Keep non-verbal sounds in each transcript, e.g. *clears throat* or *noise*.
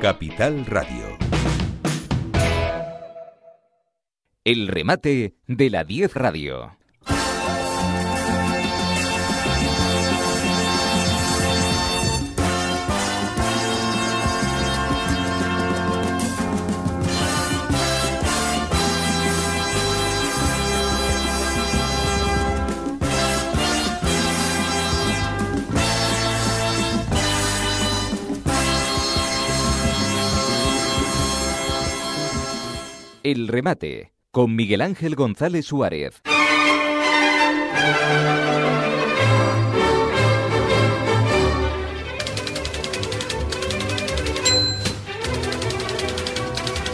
Capital Radio. El remate de la 10 Radio. El remate con Miguel Ángel González Suárez.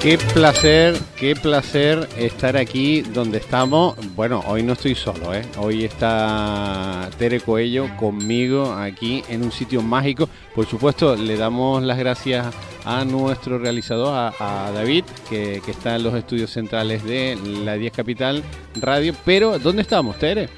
Qué placer, qué placer estar aquí donde estamos. Bueno, hoy no estoy solo, ¿eh? Hoy está Tere Coello conmigo aquí en un sitio mágico. Por supuesto, le damos las gracias a nuestro realizador, a, David, que, que, está en los estudios centrales de la 10 Capital Radio. Pero, ¿dónde estamos, Tere?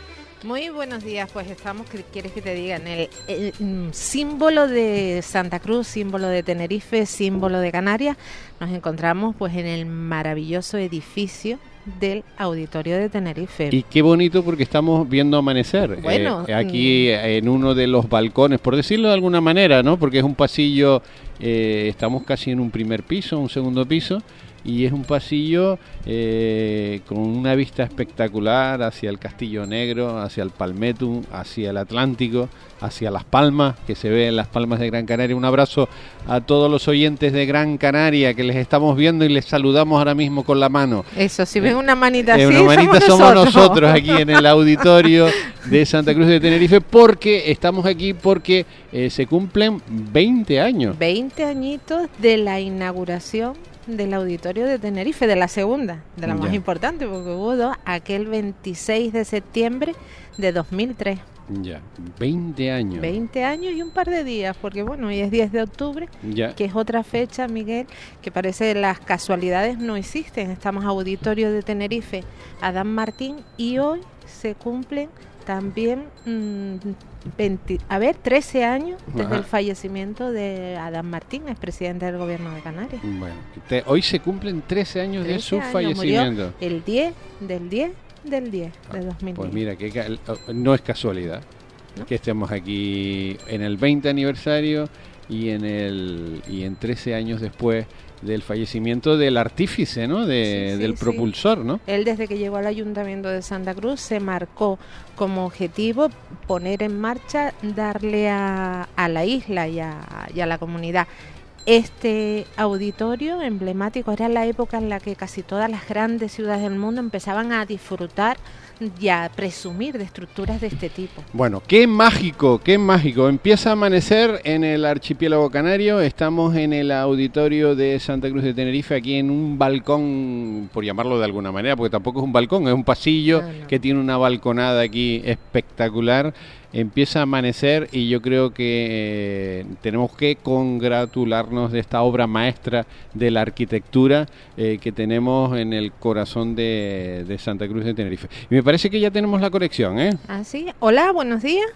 Muy buenos días, pues estamos, ¿qué quieres que te diga? En el, mm, símbolo de Santa Cruz, símbolo de Tenerife, símbolo de Canarias, nos encontramos pues en el maravilloso edificio del Auditorio de Tenerife. Y qué bonito porque estamos viendo amanecer. Bueno, eh, aquí mm. en uno de los balcones, por decirlo de alguna manera, ¿no? Porque es un pasillo, eh, estamos casi en un primer piso, un segundo piso y es un pasillo eh, con una vista espectacular hacia el Castillo Negro, hacia el Palmetum, hacia el Atlántico, hacia Las Palmas, que se ve en Las Palmas de Gran Canaria. Un abrazo a todos los oyentes de Gran Canaria que les estamos viendo y les saludamos ahora mismo con la mano. Eso, si ven una manita eh, así, una manita somos, nosotros. aquí en el *laughs* auditorio de Santa Cruz de Tenerife, porque estamos aquí porque eh, se cumplen 20 años. 20 añitos de la inauguración del auditorio de Tenerife, de la segunda, de la más importante, porque hubo dos, aquel 26 de septiembre de 2003. Ya, 20 años. 20 años y un par de días, porque bueno, hoy es 10 de octubre, que es otra fecha, Miguel, que parece las casualidades no existen. Estamos auditorio de Tenerife, Adán Martín, y hoy se cumplen también, mm, a ver, 13 años desde el fallecimiento de Adán Martín, presidente del gobierno de Canarias. Bueno, hoy se cumplen 13 años de su fallecimiento. el 10 del 10 del 10 de 2010. Pues mira, que no es casualidad que estemos aquí en el 20 aniversario y en el y en 13 años después del fallecimiento del artífice, ¿no? del propulsor, ¿no? Él desde que llegó al Ayuntamiento de Santa Cruz se marcó como objetivo poner en marcha, darle a, a la isla y a, y a la comunidad este auditorio emblemático era la época en la que casi todas las grandes ciudades del mundo empezaban a disfrutar y a presumir de estructuras de este tipo. Bueno, qué mágico, qué mágico. Empieza a amanecer en el archipiélago canario. Estamos en el auditorio de Santa Cruz de Tenerife, aquí en un balcón, por llamarlo de alguna manera, porque tampoco es un balcón, es un pasillo que tiene una balconada aquí espectacular empieza a amanecer y yo creo que eh, tenemos que congratularnos de esta obra maestra de la arquitectura eh, que tenemos en el corazón de, Santa Cruz de Tenerife. Y me parece que ya tenemos la conexión, ¿eh? Ah, sí. Hola, buenos días.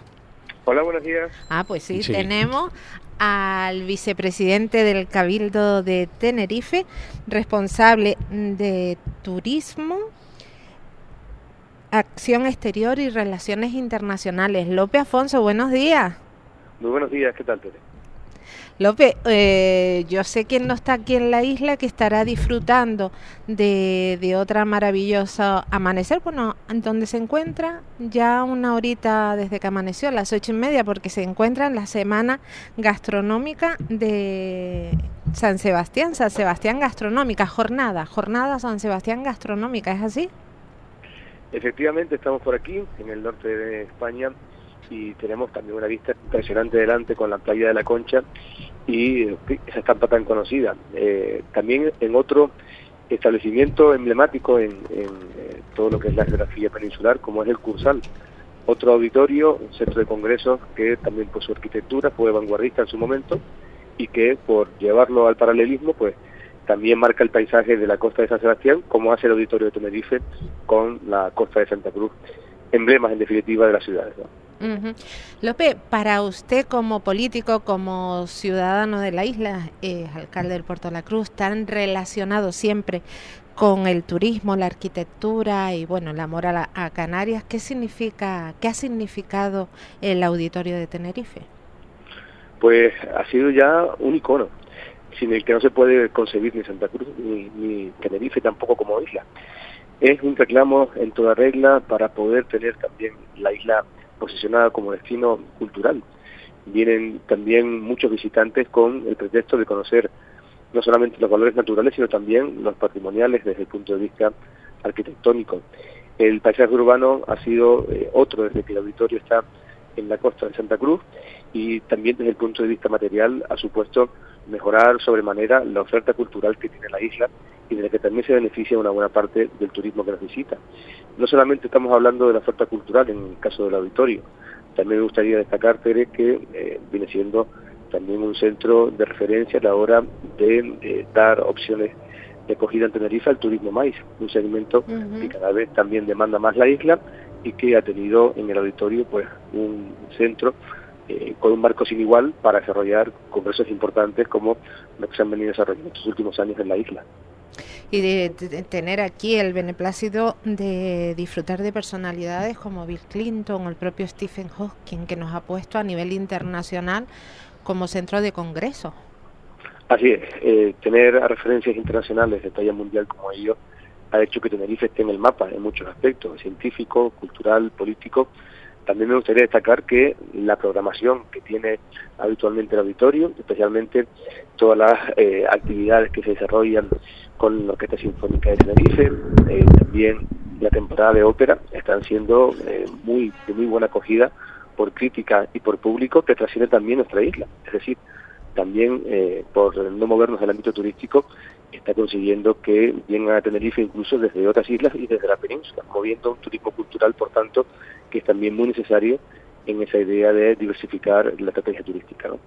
Hola, buenos días. Ah, pues sí, tenemos al vicepresidente del Cabildo de Tenerife, responsable de turismo Acción Exterior y Relaciones Internacionales. López Afonso, buenos días. Muy buenos días, ¿qué tal, Tere? López, eh, yo sé que no está aquí en la isla, que estará disfrutando de, de otra maravillosa amanecer, bueno, donde se encuentra ya una horita desde que amaneció, a las ocho y media, porque se encuentra en la semana gastronómica de San Sebastián, San Sebastián Gastronómica, jornada, jornada San Sebastián Gastronómica, ¿es así? Efectivamente, estamos por aquí, en el norte de España, y tenemos también una vista impresionante delante con la playa de la Concha y esa estampa tan conocida. Eh, también en otro establecimiento emblemático en, eh, todo lo que es la geografía peninsular, como es el Cursal, otro auditorio, un centro de congresos que también por su arquitectura fue vanguardista en su momento y que por llevarlo al paralelismo, pues también marca el paisaje de la costa de San Sebastián, como hace el auditorio de Tenerife con la costa de Santa Cruz, emblemas en definitiva de las ciudades. Lope, para usted como político, como ciudadano de la isla, eh, alcalde del Puerto de la Cruz, tan relacionado siempre con el turismo, la arquitectura y bueno, el amor a, a Canarias, ¿qué significa, qué ha significado el auditorio de Tenerife? Pues ha sido ya un icono, sin el que no se puede concebir ni Santa Cruz ni, ni Tenerife tampoco como isla. Es un reclamo en toda regla para poder tener también la isla posicionada como destino cultural. Vienen también muchos visitantes con el pretexto de conocer no solamente los valores naturales, sino también los patrimoniales desde el punto de vista arquitectónico. El paisaje urbano ha sido eh, otro desde que el auditorio está en la costa de Santa Cruz y también desde el punto de vista material ha supuesto mejorar sobremanera la oferta cultural que tiene la isla y de la que también se beneficia una buena parte del turismo que nos visita. No solamente estamos hablando de la oferta cultural en el caso del auditorio, también me gustaría destacar, Tere, que eh, viene siendo también un centro de referencia a la hora de eh, dar opciones de acogida en Tenerife al turismo maíz, un segmento que cada vez también demanda más la isla y que ha tenido en el auditorio pues un centro eh, con un marco sin igual para desarrollar congresos importantes como los que se han venido desarrollando estos últimos años en la isla y de, tener aquí el beneplácito de disfrutar de personalidades como Bill Clinton o el propio Stephen Hawking, que nos ha puesto a nivel internacional como centro de congreso. Así es, eh, tener a referencias internacionales de talla mundial como ellos ha hecho que Tenerife esté en el mapa en muchos aspectos, científico, cultural, político. También me gustaría destacar que la programación que tiene habitualmente el auditorio, especialmente todas las eh, actividades que se desarrollan con la Orquesta Sinfónica de Tenerife, eh, también la temporada de ópera, están siendo eh, muy de muy buena acogida por crítica y por público que trasciende también nuestra isla. Es decir, también eh, por no movernos del ámbito turístico, está consiguiendo que vengan a Tenerife incluso desde otras islas y desde la península, moviendo un turismo cultural, por tanto, que es también muy necesario en esa idea de diversificar la estrategia turística. ¿no?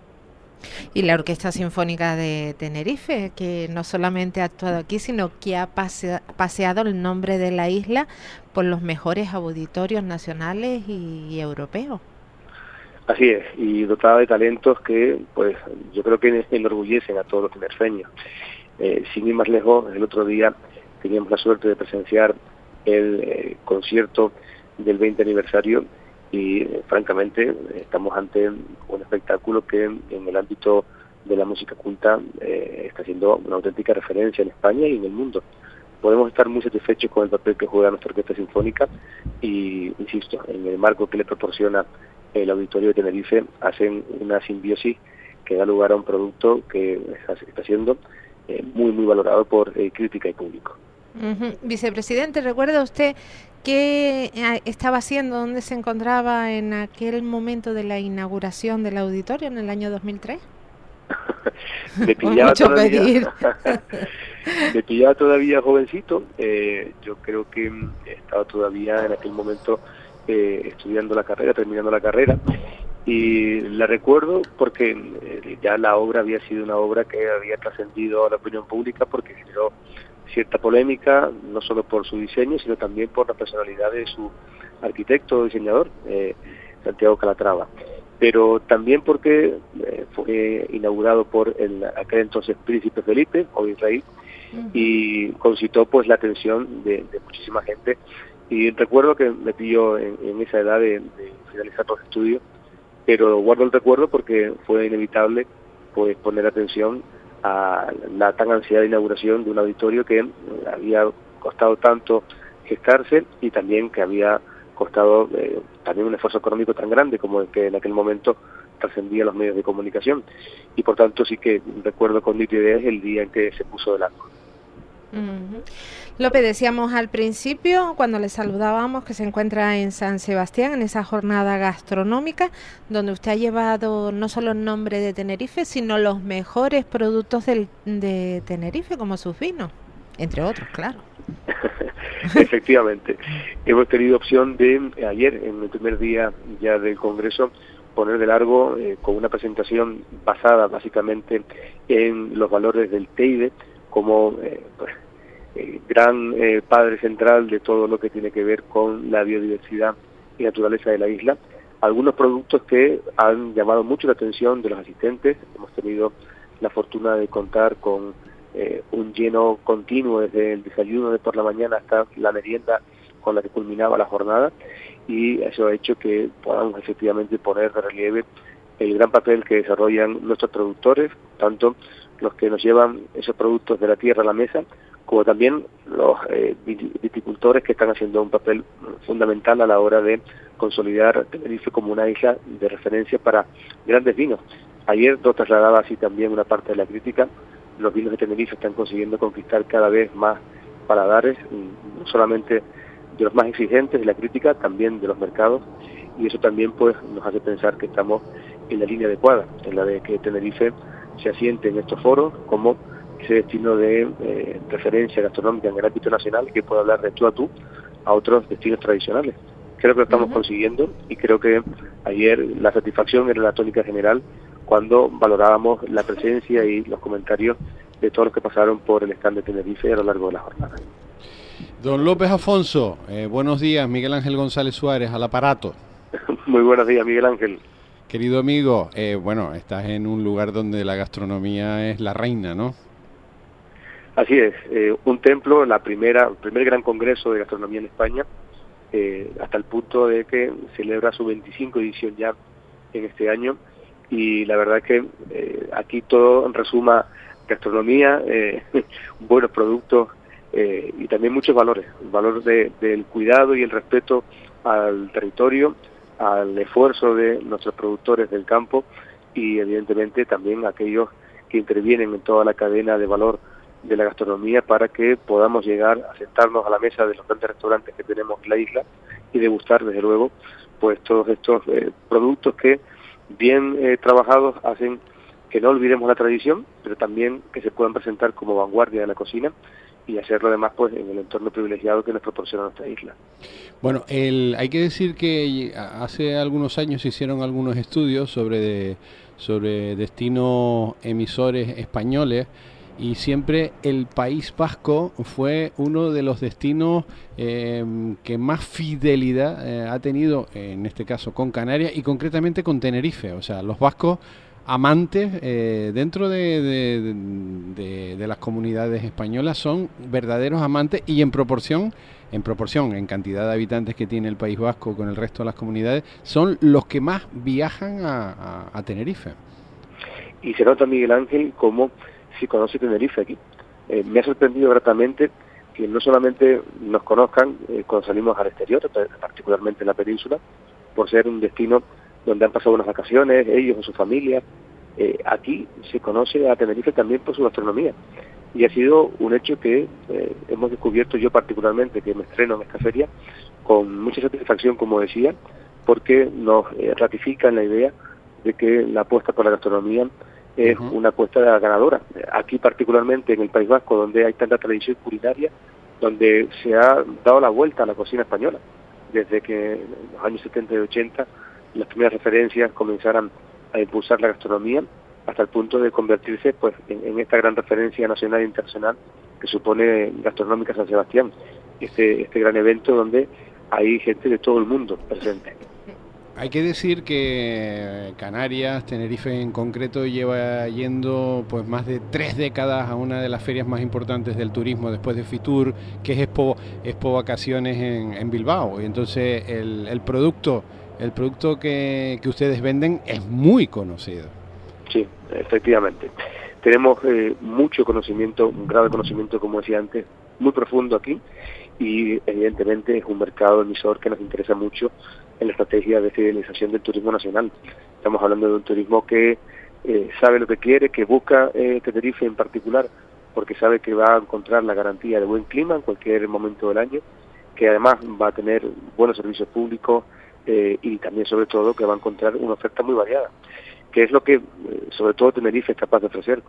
y la Orquesta Sinfónica de Tenerife, que no solamente ha actuado aquí, sino que ha paseado el nombre de la isla por los mejores auditorios nacionales y europeos. Así es, y dotada de talentos que, pues, yo creo que enorgullecen a todos los tinerfeños. Eh, sin ir más lejos, el otro día teníamos la suerte de presenciar el eh, concierto del 20 aniversario y eh, francamente estamos ante un espectáculo que en el ámbito de la música culta está siendo una auténtica referencia en España y en el mundo. Podemos estar muy satisfechos con el papel que juega nuestra orquesta sinfónica y, insisto, en el marco que le proporciona el auditorio de Tenerife, hacen una simbiosis que da lugar a un producto que está siendo eh, muy, muy valorado por crítica y público. Vicepresidente, ¿recuerda usted qué eh, estaba haciendo, dónde se encontraba en aquel momento de la inauguración del auditorio en el año 2003? *laughs* me *laughs* pillaba todavía, *laughs* me pillaba todavía jovencito. Eh, yo creo que estaba todavía en aquel momento eh, estudiando la carrera, terminando la carrera. Y la recuerdo porque ya la obra había sido una obra que había trascendido a la opinión pública porque generó cierta polémica, no solo por su diseño, sino también por la personalidad de su arquitecto o diseñador, eh, Santiago Calatrava. Pero también porque eh, fue inaugurado por el aquel entonces príncipe Felipe, o Israel, y concitó pues la atención de, muchísima gente. Y recuerdo que me pilló en, esa edad de, de finalizar los estudios, pero guardo el recuerdo porque fue inevitable pues poner atención a la tan ansiada inauguración de un auditorio que había costado tanto gestarse y también que había costado eh, también un esfuerzo económico tan grande como el que en aquel momento trascendía los medios de comunicación. Y por tanto sí que recuerdo con nitidez el día en que se puso López, decíamos al principio, cuando le saludábamos, que se encuentra en San Sebastián, en esa jornada gastronómica, donde usted ha llevado no solo el nombre de Tenerife, sino los mejores productos del, de Tenerife, como sus vinos, entre otros, claro. *laughs* Efectivamente. Hemos tenido opción de, ayer, en el primer día ya del Congreso, poner de largo eh, con una presentación basada básicamente en los valores del TEIDE, como eh, pues, gran eh, padre central de todo lo que tiene que ver con la biodiversidad y naturaleza de la isla, algunos productos que han llamado mucho la atención de los asistentes. Hemos tenido la fortuna de contar con eh, un lleno continuo desde el desayuno de por la mañana hasta la merienda con la que culminaba la jornada y eso ha hecho que podamos efectivamente poner de relieve el gran papel que desarrollan nuestros productores, tanto los que nos llevan esos productos de la tierra a la mesa, como también los eh, viticultores que están haciendo un papel fundamental a la hora de consolidar Tenerife como una isla de referencia para grandes vinos. Ayer lo trasladaba así también una parte de la crítica, los vinos de Tenerife están consiguiendo conquistar cada vez más paladares, no solamente de los más exigentes de la crítica, también de los mercados, y eso también pues nos hace pensar que estamos en la línea adecuada, en la de que Tenerife se asiente en estos foros como ese destino de eh, referencia gastronómica en el ámbito nacional que pueda hablar de tú a tú a otros destinos tradicionales. Creo que lo estamos consiguiendo y creo que ayer la satisfacción era la tónica general cuando valorábamos la presencia y los comentarios de todos los que pasaron por el stand de Tenerife a lo largo de la jornada. Don López Afonso, eh, buenos días, Miguel Ángel González Suárez, al aparato. *laughs* Muy buenos días, Miguel Ángel. Querido amigo, eh, bueno, estás en un lugar donde la gastronomía es la reina, ¿no? Así es, eh, un templo, la primera, el primer gran congreso de gastronomía en España, eh, hasta el punto de que celebra su 25 edición ya en este año. Y la verdad que aquí todo resuma gastronomía, *laughs* buenos productos y también muchos valores, el valor del cuidado y el respeto al territorio, al esfuerzo de nuestros productores del campo y evidentemente también aquellos que intervienen en toda la cadena de valor de la gastronomía para que podamos llegar a sentarnos a la mesa de los grandes restaurantes que tenemos en la isla y degustar desde luego pues todos estos eh, productos que bien eh, trabajados hacen que no olvidemos la tradición, pero también que se puedan presentar como vanguardia de la cocina y hacerlo además pues en el entorno privilegiado que nos proporciona nuestra isla. Bueno, el, hay que decir que hace algunos años se hicieron algunos estudios sobre, sobre destinos emisores españoles y siempre el País Vasco fue uno de los destinos em, que más fidelidad eh, ha tenido, en este caso con Canarias y concretamente con Tenerife. O sea, los vascos amantes eh, dentro de, de, las comunidades españolas son verdaderos amantes y en proporción en proporción en cantidad de habitantes que tiene el País Vasco con el resto de las comunidades son los que más viajan a, Tenerife y se nota Miguel Ángel como si conoce Tenerife aquí eh, me ha sorprendido gratamente que no solamente nos conozcan eh, cuando salimos al exterior particularmente en la península por ser un destino donde han pasado unas vacaciones, ellos o su familia. Eh, aquí se conoce a Tenerife también por su gastronomía. Y ha sido un hecho que eh, hemos descubierto yo particularmente, que me estreno en esta feria, con mucha satisfacción, como decía, porque nos eh, ratifica en la idea de que la apuesta por la gastronomía es una apuesta ganadora. Aquí particularmente en el País Vasco, donde hay tanta tradición culinaria, donde se ha dado la vuelta a la cocina española, desde que en los años 70 y 80 las primeras referencias comenzaran a impulsar la gastronomía hasta el punto de convertirse pues en, esta gran referencia nacional e internacional que supone Gastronómica San Sebastián, este, este gran evento donde hay gente de todo el mundo presente. Hay que decir que Canarias, Tenerife en concreto, lleva yendo pues más de tres décadas a una de las ferias más importantes del turismo después de Fitur, que es Expo, Expo Vacaciones en, en Bilbao. Y entonces el, el producto el producto que, que ustedes venden es muy conocido. Sí, efectivamente. Tenemos eh, mucho conocimiento, un grado de conocimiento, como decía antes, muy profundo aquí y evidentemente es un mercado emisor que nos interesa mucho en la estrategia de fidelización del turismo nacional. Estamos hablando de un turismo que eh, sabe lo que quiere, que busca eh, Tenerife en particular, porque sabe que va a encontrar la garantía de buen clima en cualquier momento del año, que además va a tener buenos servicios públicos, eh, y también sobre todo que va a encontrar una oferta muy variada, que es lo que eh, sobre todo Tenerife es capaz de ofrecer,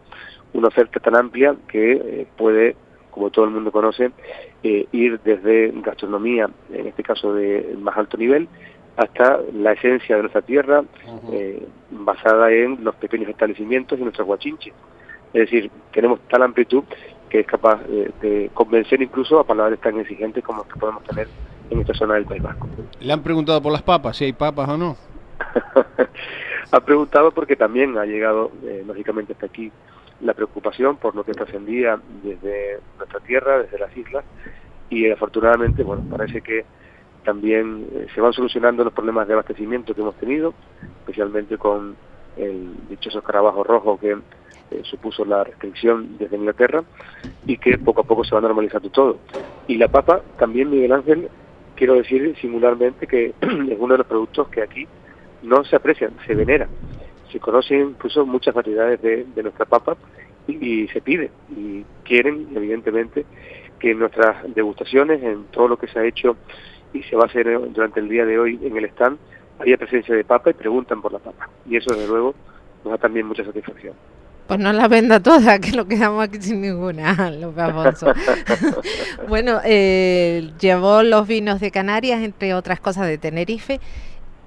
una oferta tan amplia que puede, como todo el mundo conoce, ir desde gastronomía, en este caso de más alto nivel, hasta la esencia de nuestra tierra, basada en los pequeños establecimientos y nuestros guachinches. Es decir, tenemos tal amplitud que es capaz de convencer incluso a palabras tan exigentes como las que podemos tener en esta zona del País Vasco. ¿Le han preguntado por las papas, si hay papas o no? *laughs* ha preguntado porque también ha llegado, eh, lógicamente, hasta aquí la preocupación por lo que trascendía desde nuestra tierra, desde las islas, y afortunadamente, bueno, parece que también eh, se van solucionando los problemas de abastecimiento que hemos tenido, especialmente con el dichoso carabajo rojo que eh, supuso la restricción desde Inglaterra y que poco a poco se va normalizando todo. Y la papa, también Miguel Ángel, quiero decir singularmente que *clears throat* es uno de los productos que aquí no se aprecian, se veneran. Se conocen incluso muchas variedades de, nuestra papa y, se pide y quieren, evidentemente, que nuestras degustaciones, en todo lo que se ha hecho y se va a hacer durante el día de hoy en el stand, haya presencia de papa y preguntan por la papa. Y eso, desde luego, nos da también mucha satisfacción. Pues no la venda toda, *laughs* que lo quedamos aquí sin ninguna, *laughs* López Afonso. *laughs* bueno, eh, llevó los vinos de Canarias, entre otras cosas de Tenerife,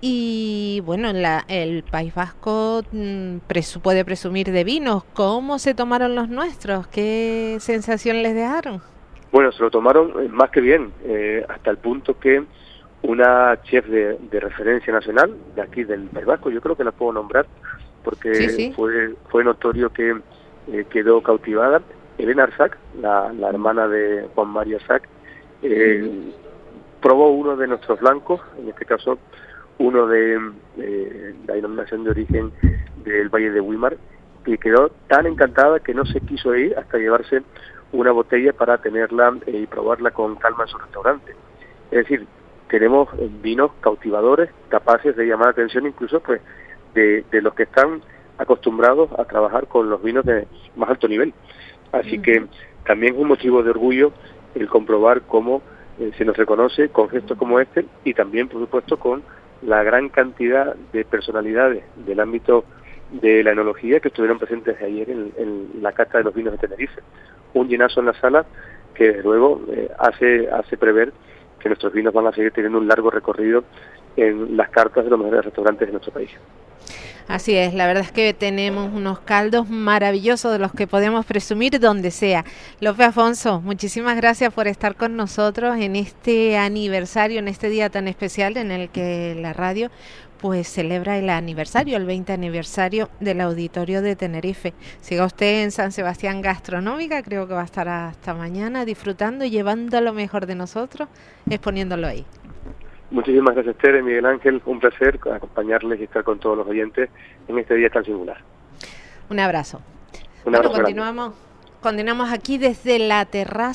y bueno, la, el País Vasco mm, puede presumir de vinos. ¿Cómo se tomaron los nuestros? ¿Qué sensación les dejaron? Bueno, se lo tomaron eh, más que bien, eh, hasta el punto que una chef de, referencia nacional de aquí del País Vasco, yo creo que la puedo nombrar porque fue fue notorio que eh, quedó cautivada. Elena Arzac, la, la hermana de Juan Mario Arzac, probó uno de nuestros blancos, en este caso uno de la denominación de origen del Valle de Wimar, y quedó tan encantada que no se quiso ir hasta llevarse una botella para tenerla eh, y probarla con calma en su restaurante. Es decir, tenemos eh, vinos cautivadores, capaces de llamar la atención incluso pues de, los que están acostumbrados a trabajar con los vinos de más alto nivel. Así que también es un motivo de orgullo el comprobar cómo eh, se nos reconoce con gestos como este y también, por supuesto, con la gran cantidad de personalidades del ámbito de la enología que estuvieron presentes ayer en, la Cata de los Vinos de Tenerife. Un llenazo en la sala que luego eh, hace, hace prever que nuestros vinos van a seguir teniendo un largo recorrido en las cartas de los mejores restaurantes de nuestro país. Así es, la verdad es que tenemos unos caldos maravillosos de los que podemos presumir donde sea. López Afonso, muchísimas gracias por estar con nosotros en este aniversario, en este día tan especial en el que la radio pues celebra el aniversario, el 20 aniversario del Auditorio de Tenerife. Siga usted en San Sebastián Gastronómica, creo que va a estar hasta mañana disfrutando y llevando lo mejor de nosotros, exponiéndolo ahí. Muchísimas gracias, Tere, Miguel Ángel. Un placer acompañarles y estar con todos los oyentes en este día tan singular. Un abrazo. Un abrazo continuamos, continuamos aquí desde la terraza.